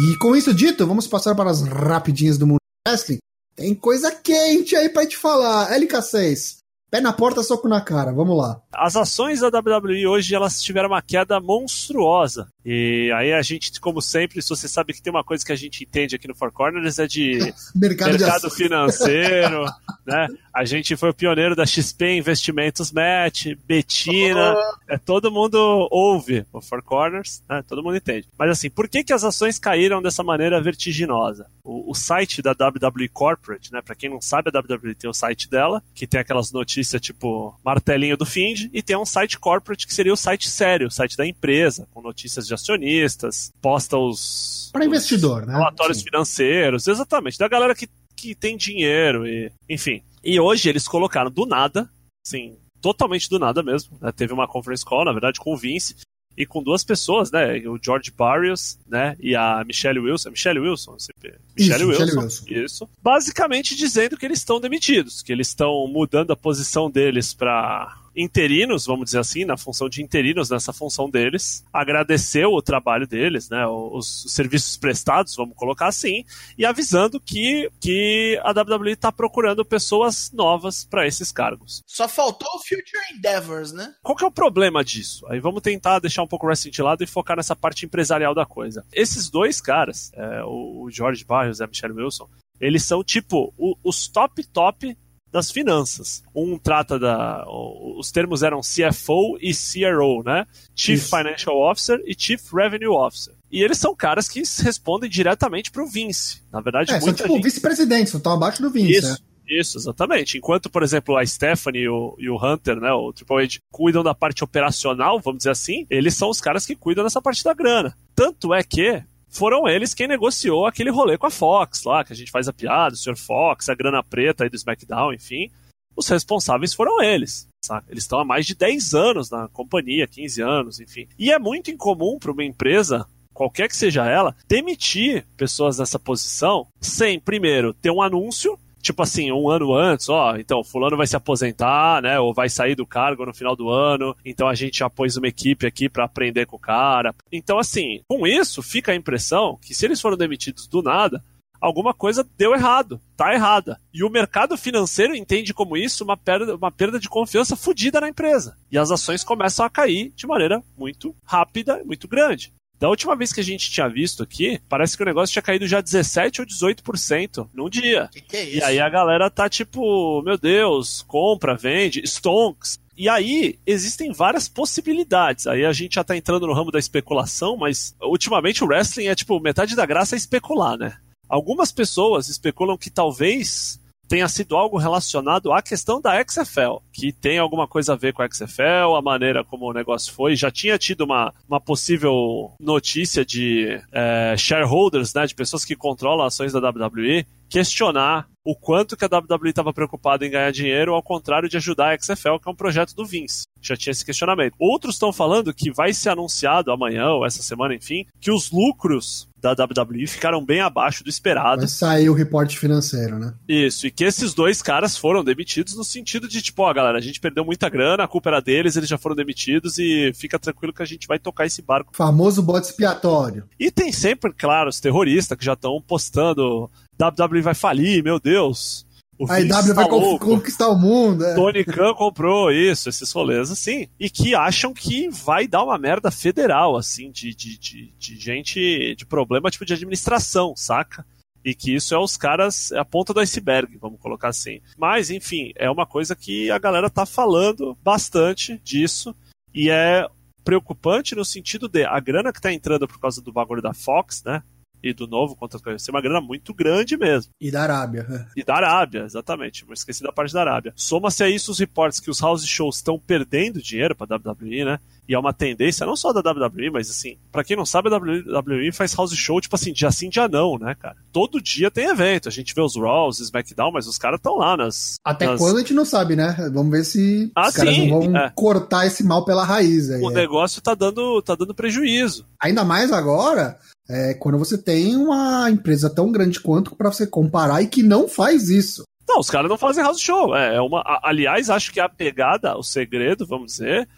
E com isso dito, vamos passar para as rapidinhas do mundo do wrestling. Tem coisa quente aí pra te falar. LK6, pé na porta, soco na cara. Vamos lá. As ações da WWE hoje elas tiveram uma queda monstruosa. E aí a gente, como sempre, se você sabe que tem uma coisa que a gente entende aqui no Four Corners é de Mercado, de mercado ações. financeiro, né? A gente foi o pioneiro da XP Investimentos Match, Betina, é, todo mundo ouve o Four Corners, né? Todo mundo entende. Mas assim, por que, que as ações caíram dessa maneira vertiginosa? O, o site da WWE Corporate, né? Para quem não sabe, a WWE tem o site dela, que tem aquelas notícias tipo martelinho do Find, e tem um site corporate que seria o site sério, o site da empresa, com notícias de acionistas, posta os Para investidor, né? relatórios Sim. financeiros, exatamente, da galera que, que tem dinheiro e enfim. E hoje eles colocaram do nada, assim, totalmente do nada mesmo. né? Teve uma conference call, na verdade, com o Vince e com duas pessoas, né? O George Barrios, né? E a Michelle Wilson. Michelle Wilson, CP. Michelle Isso, Wilson. Michelle Wilson. Isso. Basicamente dizendo que eles estão demitidos, que eles estão mudando a posição deles para interinos, vamos dizer assim, na função de interinos, nessa função deles, agradeceu o trabalho deles, né, os serviços prestados, vamos colocar assim, e avisando que, que a WWE está procurando pessoas novas para esses cargos. Só faltou o Future Endeavors, né? Qual que é o problema disso? Aí vamos tentar deixar um pouco o wrestling de lado e focar nessa parte empresarial da coisa. Esses dois caras, é, o George Barrios e a Michelle Wilson, eles são tipo o- os top top das finanças. Um trata da. o- Os termos eram CFO e CRO, né? Chief Isso. Financial Officer e Chief Revenue Officer. E eles são caras que respondem diretamente pro Vince. Na verdade, É, são muita tipo gente vice-presidentes, estão abaixo do Vince, isso, né? Isso, exatamente. Enquanto, por exemplo, a Stephanie e o, e o Hunter, né, o Triple H, cuidam da parte operacional, vamos dizer assim, eles são os caras que cuidam dessa parte da grana. Tanto é que foram eles quem negociou aquele rolê com a Fox lá, que a gente faz a piada, o Sr. Fox, a grana preta aí do SmackDown, enfim. Os responsáveis foram eles. Sabe? Eles estão há mais de 10 anos na companhia, 15 anos, enfim. E é muito incomum para uma empresa qualquer que seja ela, demitir pessoas nessa posição sem, primeiro, ter um anúncio tipo assim, um ano antes, ó, então, fulano vai se aposentar, né, ou vai sair do cargo no final do ano, então a gente já pôs uma equipe aqui para aprender com o cara. Então, assim, com isso, fica a impressão que se eles foram demitidos do nada, alguma coisa deu errado, tá errada. E o mercado financeiro entende como isso uma perda, uma perda de confiança fodida na empresa. E as ações começam a cair de maneira muito rápida, muito grande. Da última vez que a gente tinha visto aqui, parece que o negócio tinha caído já 17 ou 18% num dia. Que que é isso? E aí a galera tá tipo, meu Deus, compra, vende, stonks. E aí existem várias possibilidades. Aí a gente já tá entrando no ramo da especulação, mas ultimamente o wrestling é tipo, metade da graça é especular, né? Algumas pessoas especulam que talvez tenha sido algo relacionado à questão da XFL, que tem alguma coisa a ver com a XFL, a maneira como o negócio foi. Já tinha tido uma, uma possível notícia de é, shareholders, né, de pessoas que controlam ações da WWE, questionar o quanto que a WWE estava preocupada em ganhar dinheiro, ao contrário de ajudar a XFL, que é um projeto do Vince. Já tinha esse questionamento. Outros estão falando que vai ser anunciado amanhã ou essa semana, enfim, que os lucros da WWE ficaram bem abaixo do esperado. Vai sair o reporte financeiro, né? Isso, e que esses dois caras foram demitidos no sentido de, tipo, ó, galera, a gente perdeu muita grana, a culpa era deles, eles já foram demitidos e fica tranquilo que a gente vai tocar esse barco. Famoso bode expiatório. E tem sempre, claro, os terroristas que já estão postando WWE vai falir, meu Deus. O A IW vai tá con- louco. conquistar o mundo. é. Tony Khan comprou isso, esses rolês assim. E que acham que vai dar uma merda federal, assim, de, de, de, de gente, de problema tipo de administração, saca? E que isso é os caras, é a ponta do iceberg, vamos colocar assim. Mas, enfim, é uma coisa que a galera tá falando bastante disso. E é preocupante no sentido de a grana que tá entrando por causa do bagulho da Fox, né? E do novo contrato vai ser uma grana muito grande mesmo. E da Arábia. é. E da Arábia, exatamente. Mas esqueci da parte da Arábia. Soma-se a isso os reportes que os house shows estão perdendo dinheiro pra WWE, né? E é uma tendência não só da WWE, mas assim, pra quem não sabe, a WWE faz house show, tipo assim, dia sim, dia não, né, cara? Todo dia tem evento. A gente vê os Raws, SmackDown, mas os caras estão lá nas. Até nas- quando a gente não sabe, né? Vamos ver se Ah, os caras sim, não vão é. cortar esse mal pela raiz. Aí, O é. negócio tá dando, tá dando prejuízo. Ainda mais agora, é, quando você tem uma empresa tão grande quanto pra você comparar e que não faz isso. Não, os caras não fazem house show. É é uma, aliás, acho que a pegada, o segredo, vamos dizer,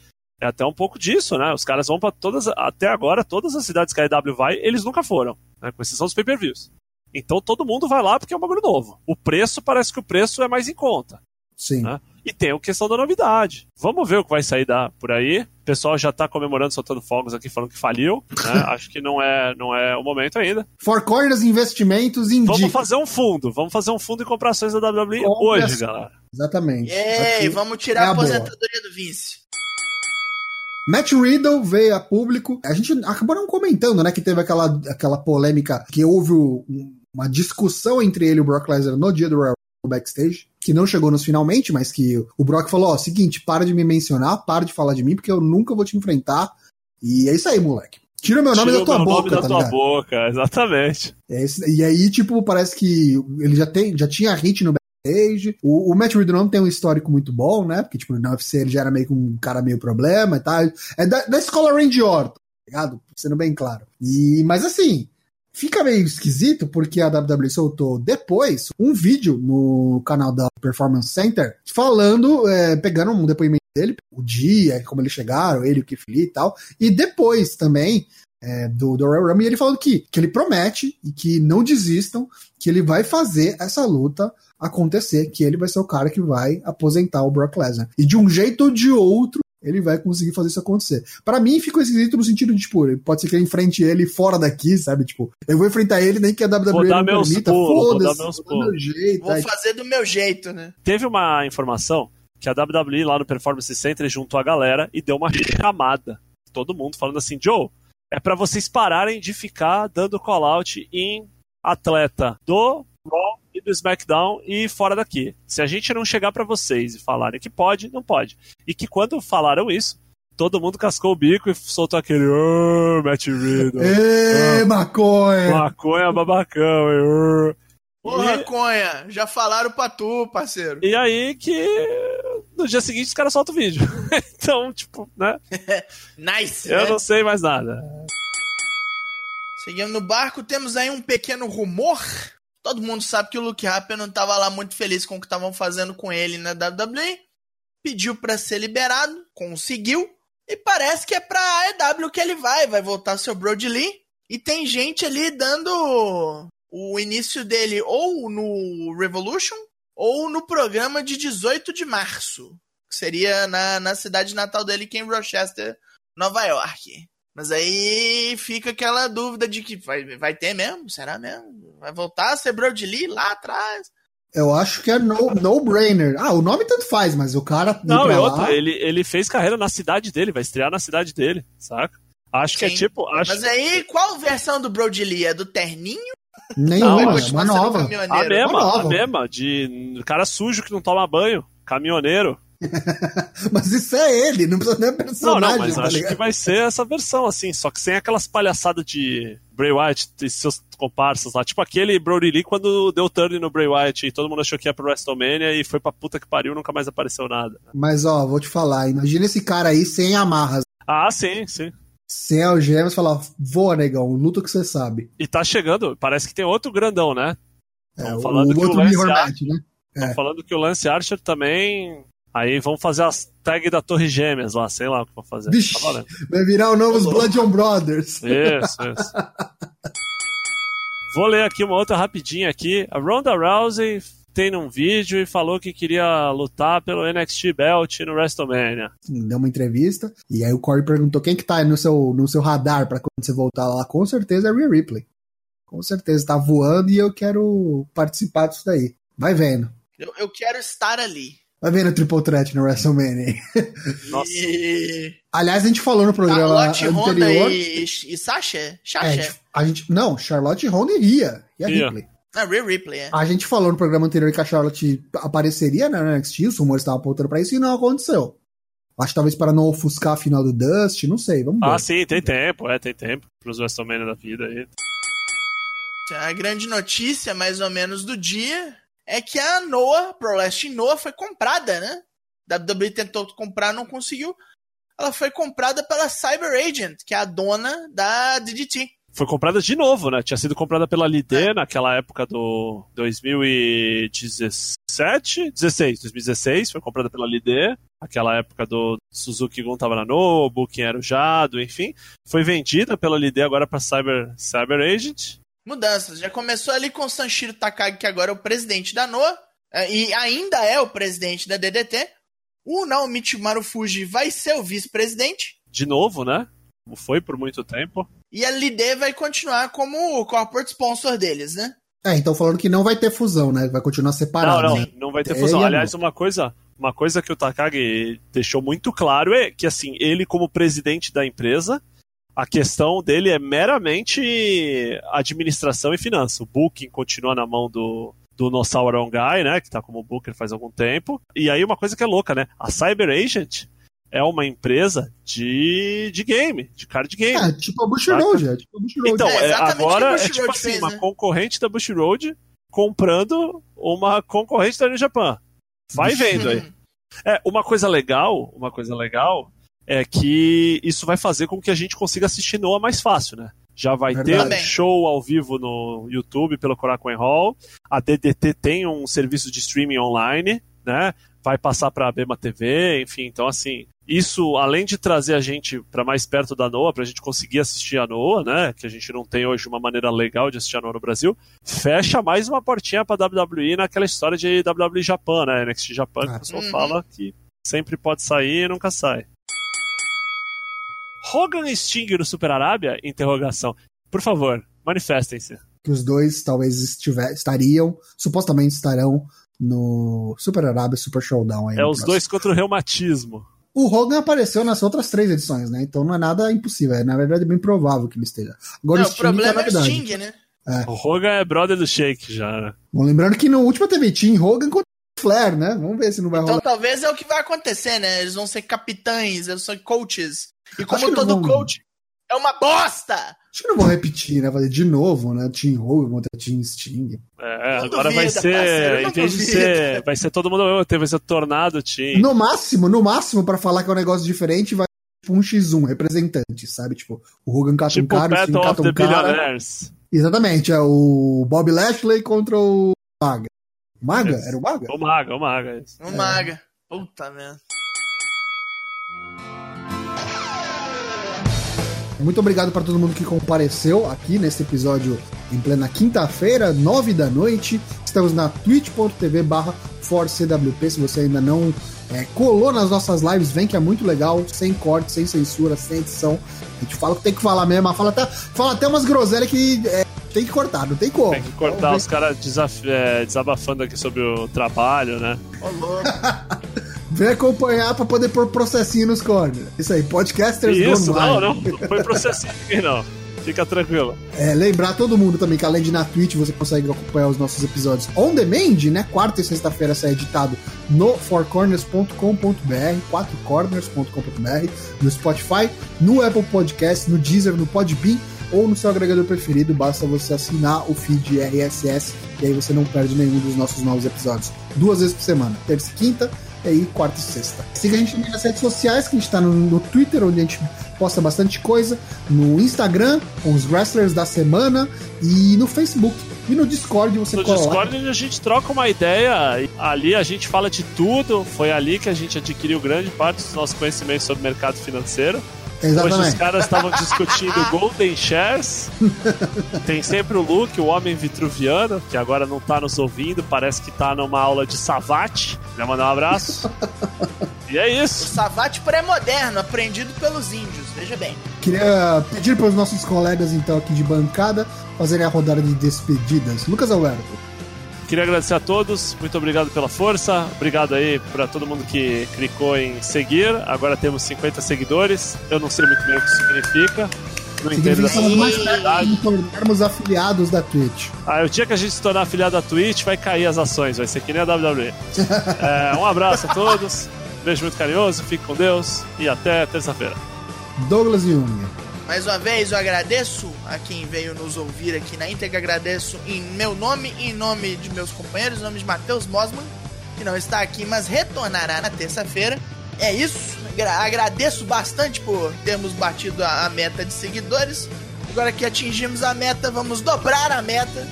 é até um pouco disso, né? Os caras vão pra todas, até agora, todas as cidades que a EW vai, eles nunca foram, né? Com exceção dos pay-per-views. Então todo mundo vai lá porque é um bagulho novo. O preço parece que o preço é mais em conta. Sim. né? E tem a questão da novidade. Vamos ver o que vai sair da, por aí. O pessoal já tá comemorando, soltando fogos aqui, falando que faliu. né? Acho que não é, não é o momento ainda. Four Corners Investimentos indica. Vamos fazer um fundo. Vamos fazer um fundo e comprar ações da WWE Compre hoje, as- galera. Exatamente. Ei, vamos é tirar a a boa. aposentadoria do Vince. Matt Riddle veio a público. A gente acabou não comentando, né? Que teve aquela, aquela polêmica que houve o- uma discussão entre ele e o Brock Lesnar no dia do Royal backstage, que não chegou nos finalmente, mas que o Brock falou: ó, seguinte, para de me mencionar, para de falar de mim, porque eu nunca vou te enfrentar. E é isso aí, moleque. Tira meu nome Tira da o tua meu boca, nome da tá tua ligado? boca, exatamente. É esse- e aí, tipo, parece que ele já, tem, já tinha hit no backstage. O, o Matt Riddle não tem um histórico muito bom, né? Porque, tipo, na UFC ele já era meio que um cara meio problema e tal. É da, da escola Randy Orton, tá ligado? Sendo bem claro. E, mas assim, fica meio esquisito porque a WWE soltou depois um vídeo no canal da Performance Center falando, é, pegando um depoimento dele, o dia, como eles chegaram, ele, o Lee e tal. E depois também é, do, do Royal Rumble, ele falando que, que ele promete e que não desistam, que ele vai fazer essa luta acontecer, que ele vai ser o cara que vai aposentar o Brock Lesnar. E de um jeito ou de outro, ele vai conseguir fazer isso acontecer. Pra mim, ficou esquisito no sentido de, tipo, pode ser que eu enfrente ele fora daqui, sabe? Tipo, eu vou enfrentar ele, nem que a WWE Vou dar não meus permita, pulos, vou dar foda-se, meus vou dar meu jeito. Vou aí, fazer do meu jeito, né? Teve uma informação que a WWE lá no Performance Center juntou a galera e deu uma chamada. Todo mundo falando assim, Joe, é pra vocês pararem de ficar dando call-out em atleta do e do SmackDown e fora daqui. Se a gente não chegar para vocês e falarem que pode, não pode. E que quando falaram isso, todo mundo cascou o bico e soltou aquele oh, Matt Riddle. Ê, oh, maconha! Maconha babacão. E, Porra, e... conha, já falaram pra tu, parceiro. E aí que no dia seguinte os caras soltam o vídeo. então, tipo, né? nice! Eu né? não sei mais nada. Seguindo no barco, temos aí um pequeno rumor. Todo mundo sabe que o Luke Harper não estava lá muito feliz com o que estavam fazendo com ele na WWE. Pediu para ser liberado, conseguiu. E parece que é pra AEW que ele vai. Vai voltar seu Brody Lee. E tem gente ali dando o início dele ou no Revolution ou no programa de 18 de março. Que seria na, na cidade natal dele, que é em Rochester, Nova York. Mas aí fica aquela dúvida de que vai, vai ter mesmo? Será mesmo? Vai voltar a ser Brody Lee lá atrás? Eu acho que é no, no brainer. Ah, o nome tanto faz, mas o cara. Não, é outra. Ele, ele fez carreira na cidade dele, vai estrear na cidade dele, saca? Acho Sim. que é tipo. Acho... Mas aí, qual versão do Brody Lee? É do terninho? Nenhuma, não, é uma nova. A mesma, nova. a mesma. De cara sujo que não toma banho. Caminhoneiro. mas isso é ele, não precisa nem personagem. Não, não, mas tá acho ligado? que vai ser essa versão, assim, só que sem aquelas palhaçadas de Bray Wyatt e seus comparsas lá. Tipo aquele Brody Lee quando deu turn no Bray Wyatt e todo mundo achou que ia pro WrestleMania e foi pra puta que pariu nunca mais apareceu nada. Mas ó, vou te falar, imagina esse cara aí sem amarras. Ah, sim, sim. Sem algemas, falar, voa, negão, luta que você sabe. E tá chegando, parece que tem outro grandão, né? É, falando o que outro o Lance Ar... né? É. falando que o Lance Archer também Aí vamos fazer as tags da Torre Gêmeas lá, sei lá o que vou fazer. Vixe, tá vai virar o novo Blood on Brothers. Isso, isso. vou ler aqui uma outra rapidinha aqui. A Ronda Rousey tem num vídeo e falou que queria lutar pelo NXT Belt no WrestleMania. Deu uma entrevista e aí o Corey perguntou quem que tá no seu, no seu radar para quando você voltar lá. Com certeza é Rhea Ripley. Com certeza tá voando e eu quero participar disso daí. Vai vendo. Eu, eu quero estar ali. Vai ver no Triple Threat no WrestleMania. Nossa. E... Aliás, a gente falou no programa Charlotte, anterior. Honda e, e Sasha? Sasha. É, a gente, não, Charlotte Honda e Ria. E a Ria. Ripley. Ah, Rhea Ripley, é. A gente falou no programa anterior que a Charlotte apareceria né, no NXT, os rumores estavam apontando pra isso e não aconteceu. Acho que talvez para não ofuscar a final do Dust, não sei, vamos ver. Ah, sim, tem tempo, é, tem tempo pros WrestleMania da vida aí. A grande notícia, mais ou menos, do dia é que a Noah, Pro Wrestling Noah, foi comprada, né? A WWE tentou comprar, não conseguiu. Ela foi comprada pela Cyber Agent, que é a dona da DDT. Foi comprada de novo, né? Tinha sido comprada pela Lidê é. naquela época do 2017, 16, 2016, foi comprada pela Lidê, aquela época do Suzuki Gun tava na Nobu, quem era o Jado, enfim. Foi vendida pela Lidê agora para Cyber Cyber Agent mudanças. Já começou ali com o Sanshiro Takagi, que agora é o presidente da NOA, é, e ainda é o presidente da DDT. O Naomichi Marufuji vai ser o vice-presidente. De novo, né? Como foi por muito tempo. E a Lide vai continuar como o corporate sponsor deles, né? É, então falando que não vai ter fusão, né? Vai continuar separado. Não, não, né? não vai ter fusão. Aliás, uma coisa, uma coisa que o Takagi deixou muito claro é que assim, ele como presidente da empresa, a questão dele é meramente administração e finanças. O booking continua na mão do, do Nossauro Guy, né? Que tá como booker faz algum tempo. E aí uma coisa que é louca, né? A Cyber Agent é uma empresa de, de game, de card game. É, tipo a Bushiroad. É, tipo a Bushiroad. Então, é, é, agora é tipo assim, fez, uma né? concorrente da Bushiroad comprando uma concorrente da New Japan. Vai vendo aí. É, uma coisa legal, uma coisa legal é que isso vai fazer com que a gente consiga assistir Noah mais fácil, né? Já vai Verdade. ter um show ao vivo no YouTube pelo Korakuen Hall. A DDT tem um serviço de streaming online, né? Vai passar para a Bema TV, enfim. Então, assim, isso, além de trazer a gente para mais perto da Noah, para a gente conseguir assistir a Noah, né? Que a gente não tem hoje uma maneira legal de assistir a Noah no Brasil, fecha mais uma portinha para WWE naquela história de WWE Japan, né? NXT Japan, que o pessoal Uhum. fala que sempre pode sair e nunca sai. Hogan e Sting no Super Arábia? Interrogação. Por favor, manifestem-se. Que os dois talvez estiver, estariam, supostamente estarão no Super Arábia Super Showdown. Aí É os próximo. dois contra o reumatismo. O Hogan apareceu nas outras três edições, né? Então não é nada impossível. É, na verdade, bem provável que ele esteja. Agora Não, o o que é problema é o. Sting, né? É. O Hogan é brother do Shake já, né? Bom, lembrando que no último teve Team Hogan contra Flair, né? Vamos ver se não vai então, rolar. Então talvez é o que vai acontecer, né? Eles vão ser capitães, eles são coaches. E como todo vão... coach é uma bosta! Acho que não vão repetir, né? Fazer de novo, né? Team Hogan contra Team Sting. É, agora vai ser. Parceiro, em vez de ser. Vai ser todo mundo. Vai ser Tornado Team. No máximo, no máximo, pra falar que é um negócio diferente, vai tipo um X1, representante, sabe? Tipo, o Hogan cata tipo um cara, o Sting cata um cara. Exatamente, é o Bob Lashley contra o Maga. Maga? Era o Maga? O Maga, o Maga. O é. Maga. Puta merda. Muito obrigado para todo mundo que compareceu aqui nesse episódio em plena quinta-feira, nove da noite. Estamos na twitch.tv barra ForceWP. Se você ainda não é, colou nas nossas lives, vem que é muito legal, sem corte, sem censura, sem edição. A gente fala o que tem que falar mesmo, fala até, fala até umas groselhas que é, tem que cortar, não tem como. Tem que cortar então, os caras é, desabafando aqui sobre o trabalho, né? Ô, louco. Vem acompanhar pra poder pôr processinho nos corners. Isso aí, podcasters Isso, não, não, não foi processinho aqui não. Fica tranquilo. É, lembrar todo mundo também que além de na Twitch você consegue acompanhar os nossos episódios on demand, né? Quarta e sexta-feira sai editado no fourcorners.com.br, quatrocorners.com.br, no Spotify, no Apple Podcast, no Deezer, no Podbean ou no seu agregador preferido. Basta você assinar o feed RSS e aí você não perde nenhum dos nossos novos episódios. Duas vezes por semana, terça e quinta e aí quarta e sexta. Siga a gente nas redes sociais, que a gente tá no, no, Twitter, onde a gente posta bastante coisa, no Instagram, com os wrestlers da semana, e no Facebook. E no Discord você No Discord a gente troca uma ideia, ali a gente fala de tudo, foi ali que a gente adquiriu grande parte dos nossos conhecimentos sobre mercado financeiro. Exatamente. Hoje os caras estavam discutindo Golden Shares. Tem sempre o Luke, o homem vitruviano, que agora não tá nos ouvindo, parece que tá numa aula de Savate. Já mandar um abraço. e é isso. O Savate pré-moderno, aprendido pelos índios, veja bem. Queria pedir para os nossos colegas, então, aqui de bancada, fazerem a rodada de despedidas. Lucas Alberto. Queria agradecer a todos, muito obrigado pela força, obrigado aí para todo mundo que clicou em seguir. Agora temos 50 seguidores, eu não sei muito bem o que significa. Não entendo essa mais perto tornarmos afiliados da Twitch. Ah, o dia que a gente se tornar afiliado da Twitch, vai cair as ações, vai ser que nem a WWE. é, um abraço a todos, beijo muito carinhoso, fique com Deus e até terça-feira. Douglas Jung. Mais uma vez eu agradeço a quem veio nos ouvir aqui na íntegra. Agradeço em meu nome e em nome de meus companheiros, em nome de Matheus Mosman, que não está aqui, mas retornará na terça-feira. É isso. Agradeço bastante por termos batido a, meta de seguidores. Agora que atingimos a meta, vamos dobrar a meta.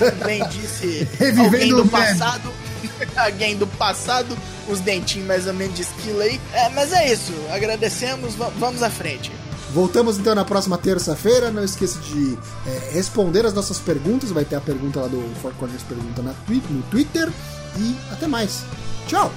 Como bem disse alguém do passado. alguém do passado, os dentinhos mais ou menos de esquilo aí. É, mas é isso. Agradecemos, vamos à frente. Voltamos então na próxima terça-feira. Não esqueça de é, responder as nossas perguntas. Vai ter a pergunta lá do Four Corners Pergunta na no Twitter. E até mais. Tchau!